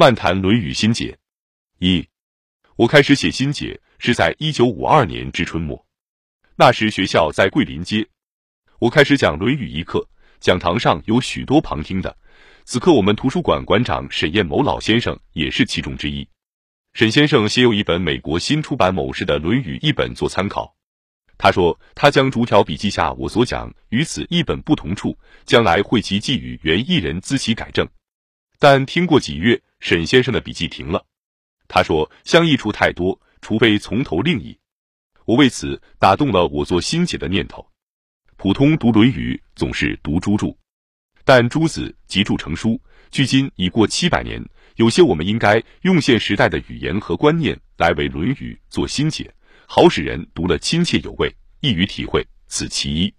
漫谈《论语心解》一，我开始写心解是在一九五二年至春末，那时学校在桂林街，我开始讲《论语》一课，讲堂上有许多旁听的。此刻我们图书馆馆长沈彦谋老先生也是其中之一。沈先生写有一本美国新出版某市的《论语》一本做参考。他说他将逐条笔记下我所讲与此一本不同处，将来会其寄予原一人自其改正。但听过几月。沈先生的笔记停了，他说相异处太多，除非从头另译。我为此打动了我做新解的念头。普通读《论语》总是读朱注，但朱子集注成书，距今已过七百年，有些我们应该用现时代的语言和观念来为《论语》做新解，好使人读了亲切有味，易于体会。此其一。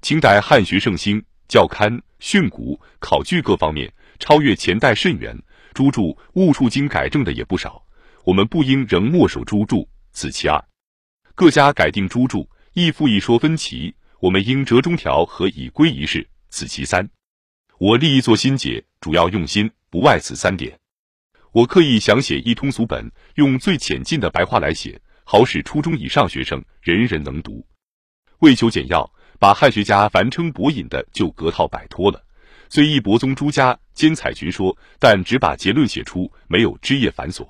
清代汉学盛兴，教刊、训诂、考据各方面超越前代甚远。朱注误触经改正的也不少，我们不应仍墨守朱注，此其二。各家改定朱注，亦复一说分歧，我们应折中条和以归一事，此其三。我立意做新解，主要用心不外此三点。我刻意想写一通俗本，用最浅近的白话来写，好使初中以上学生人人能读。为求简要，把汉学家凡称博引的就隔套摆脱了。虽亦博宗朱家兼采群说，但只把结论写出，没有枝叶繁琐。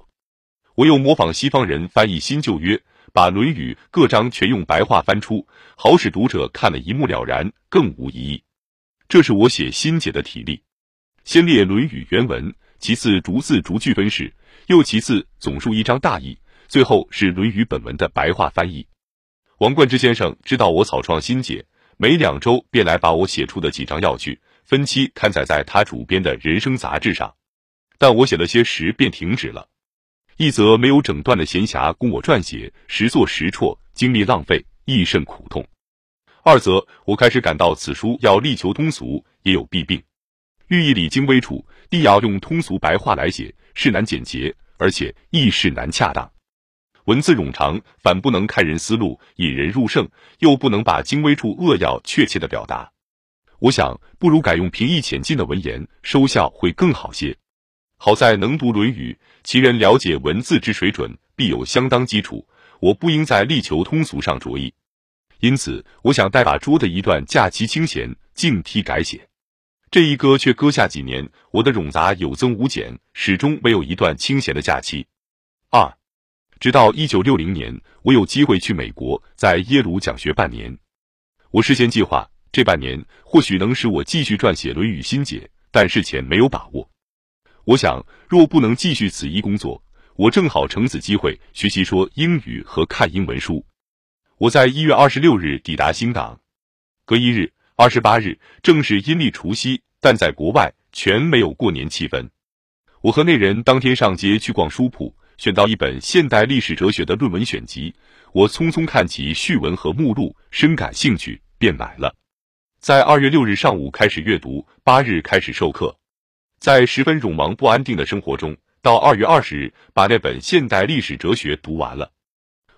我又模仿西方人翻译新旧约，把《论语》各章全用白话翻出，好使读者看了一目了然，更无疑义。这是我写新解的体例：先列《论语》原文，其次逐字逐句分释，又其次总述一章大意，最后是《论语》本文的白话翻译。王冠之先生知道我草创新解，每两周便来把我写出的几张要句。分期刊载在他主编的人生杂志上，但我写了些时便停止了。一则没有整段的闲暇供我撰写，实作实辍，精力浪费，亦甚苦痛；二则我开始感到此书要力求通俗，也有弊病。寓意里精微处，必要用通俗白话来写，是难简洁，而且亦是难恰当。文字冗长，反不能开人思路，引人入胜，又不能把精微处扼要确切的表达。我想，不如改用平易浅近的文言，收效会更好些。好在能读《论语》，其人了解文字之水准，必有相当基础。我不应在力求通俗上着意，因此，我想代把拙的一段假期清闲，静替改写。这一搁却搁下几年，我的冗杂有增无减，始终没有一段清闲的假期。二，直到一九六零年，我有机会去美国，在耶鲁讲学半年。我事先计划。这半年或许能使我继续撰写《论语心解》，但事前没有把握。我想，若不能继续此一工作，我正好乘此机会学习说英语和看英文书。我在一月二十六日抵达新港，隔一日，二十八日正是阴历除夕，但在国外全没有过年气氛。我和那人当天上街去逛书铺，选到一本现代历史哲学的论文选集，我匆匆看其序文和目录，深感兴趣，便买了。在二月六日上午开始阅读，八日开始授课，在十分冗忙不安定的生活中，到二月二十日把那本现代历史哲学读完了。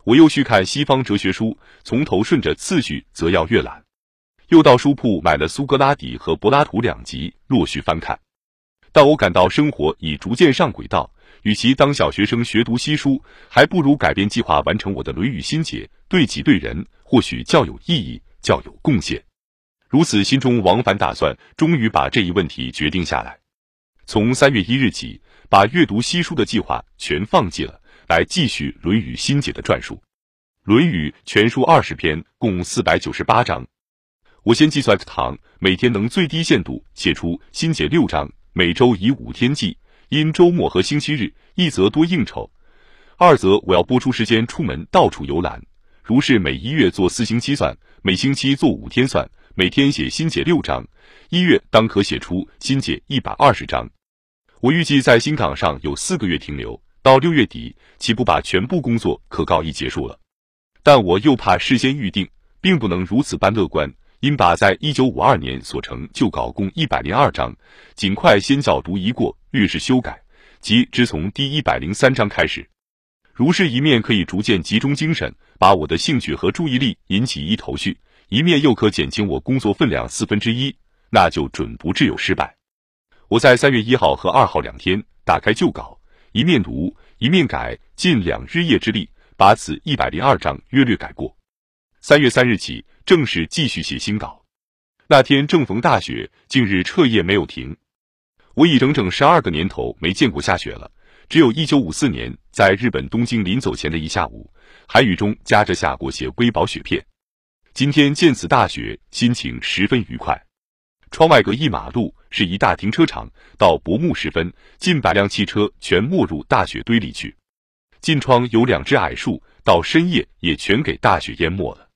我又去看西方哲学书，从头顺着次序则要阅览。又到书铺买了苏格拉底和柏拉图两集，陆续翻看。但我感到生活已逐渐上轨道，与其当小学生学读西书，还不如改变计划，完成我的《论语心解》，对己对人或许较有意义，较有贡献。如此，心中往返打算，终于把这一问题决定下来。从三月一日起，把阅读西书的计划全放弃了，来继续《论语心解》的撰述。《论语》全书二十篇，共四百九十八章。我先计算堂每天能最低限度写出心解六章，每周以五天计。因周末和星期日，一则多应酬，二则我要拨出时间出门到处游览。如是每一月做四星期算，每星期做五天算。每天写新解六章，一月当可写出新解一百二十章。我预计在新港上有四个月停留，到六月底岂不把全部工作可告一结束了？但我又怕事先预定，并不能如此般乐观，因把在一九五二年所成旧稿共一百零二章，尽快先校读一过，略是修改，即只从第一百零三章开始。如是一面可以逐渐集中精神，把我的兴趣和注意力引起一头绪。一面又可减轻我工作分量四分之一，那就准不致有失败。我在三月一号和二号两天打开旧稿，一面读一面改，近两日夜之力，把此一百零二章约略改过。三月三日起，正式继续写新稿。那天正逢大雪，近日彻夜没有停。我已整整十二个年头没见过下雪了，只有一九五四年在日本东京临走前的一下午，寒雨中夹着下过些微薄雪片。今天见此大雪，心情十分愉快。窗外隔一马路是一大停车场，到薄暮时分，近百辆汽车全没入大雪堆里去。近窗有两只矮树，到深夜也全给大雪淹没了。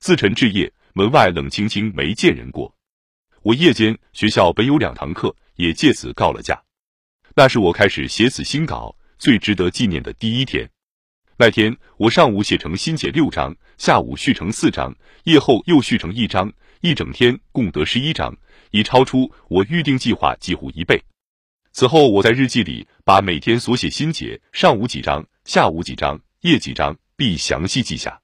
自晨至夜，门外冷清清，没见人过。我夜间学校本有两堂课。也借此告了假。那是我开始写此新稿最值得纪念的第一天。那天我上午写成新解六章，下午续成四章，夜后又续成一章，一整天共得十一章，已超出我预定计划几乎一倍。此后我在日记里把每天所写新解上午几章，下午几章，夜几章，必详细记下。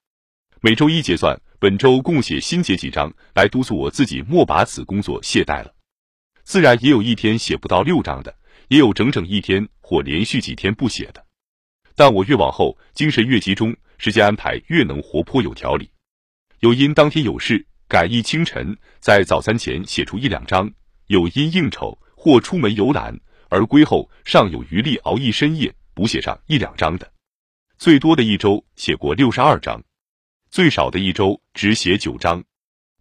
每周一结算，本周共写新结几章，来督促我自己莫把此工作懈怠了。自然也有一天写不到六章的，也有整整一天或连续几天不写的。但我越往后，精神越集中，时间安排越能活泼有条理。有因当天有事，改意清晨在早餐前写出一两章；有因应酬或出门游览而归后，尚有余力熬一深夜补写上一两章的。最多的一周写过六十二章，最少的一周只写九章。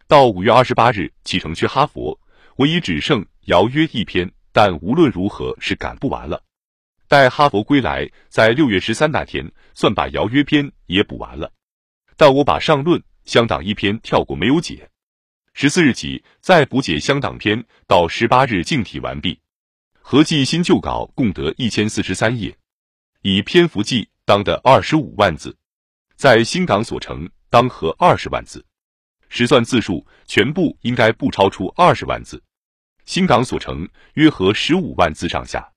到五月二十八日启程去哈佛，我已只剩。遥约一篇，但无论如何是赶不完了。待哈佛归来，在六月十三那天，算把遥约篇也补完了。但我把上论乡党一篇跳过，没有解。十四日起再补解乡党篇，到十八日净体完毕。合计新旧稿共得一千四十三页，以篇幅计当的二十五万字，在新港所成当合二十万字。实算字数，全部应该不超出二十万字。新港所成约合十五万字上下，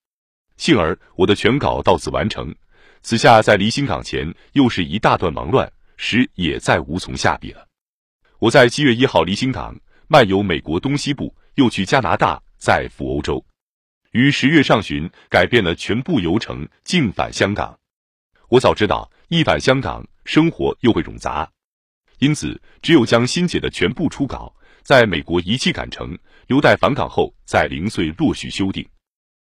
幸而我的全稿到此完成。此下在离新港前又是一大段忙乱，时也再无从下笔了。我在七月一号离新港，漫游美国东西部，又去加拿大，再赴欧洲。于十月上旬改变了全部游程，径返香港。我早知道一返香港，生活又会冗杂，因此只有将新解的全部初稿。在美国一气赶成，留待返港后再零碎陆续修订。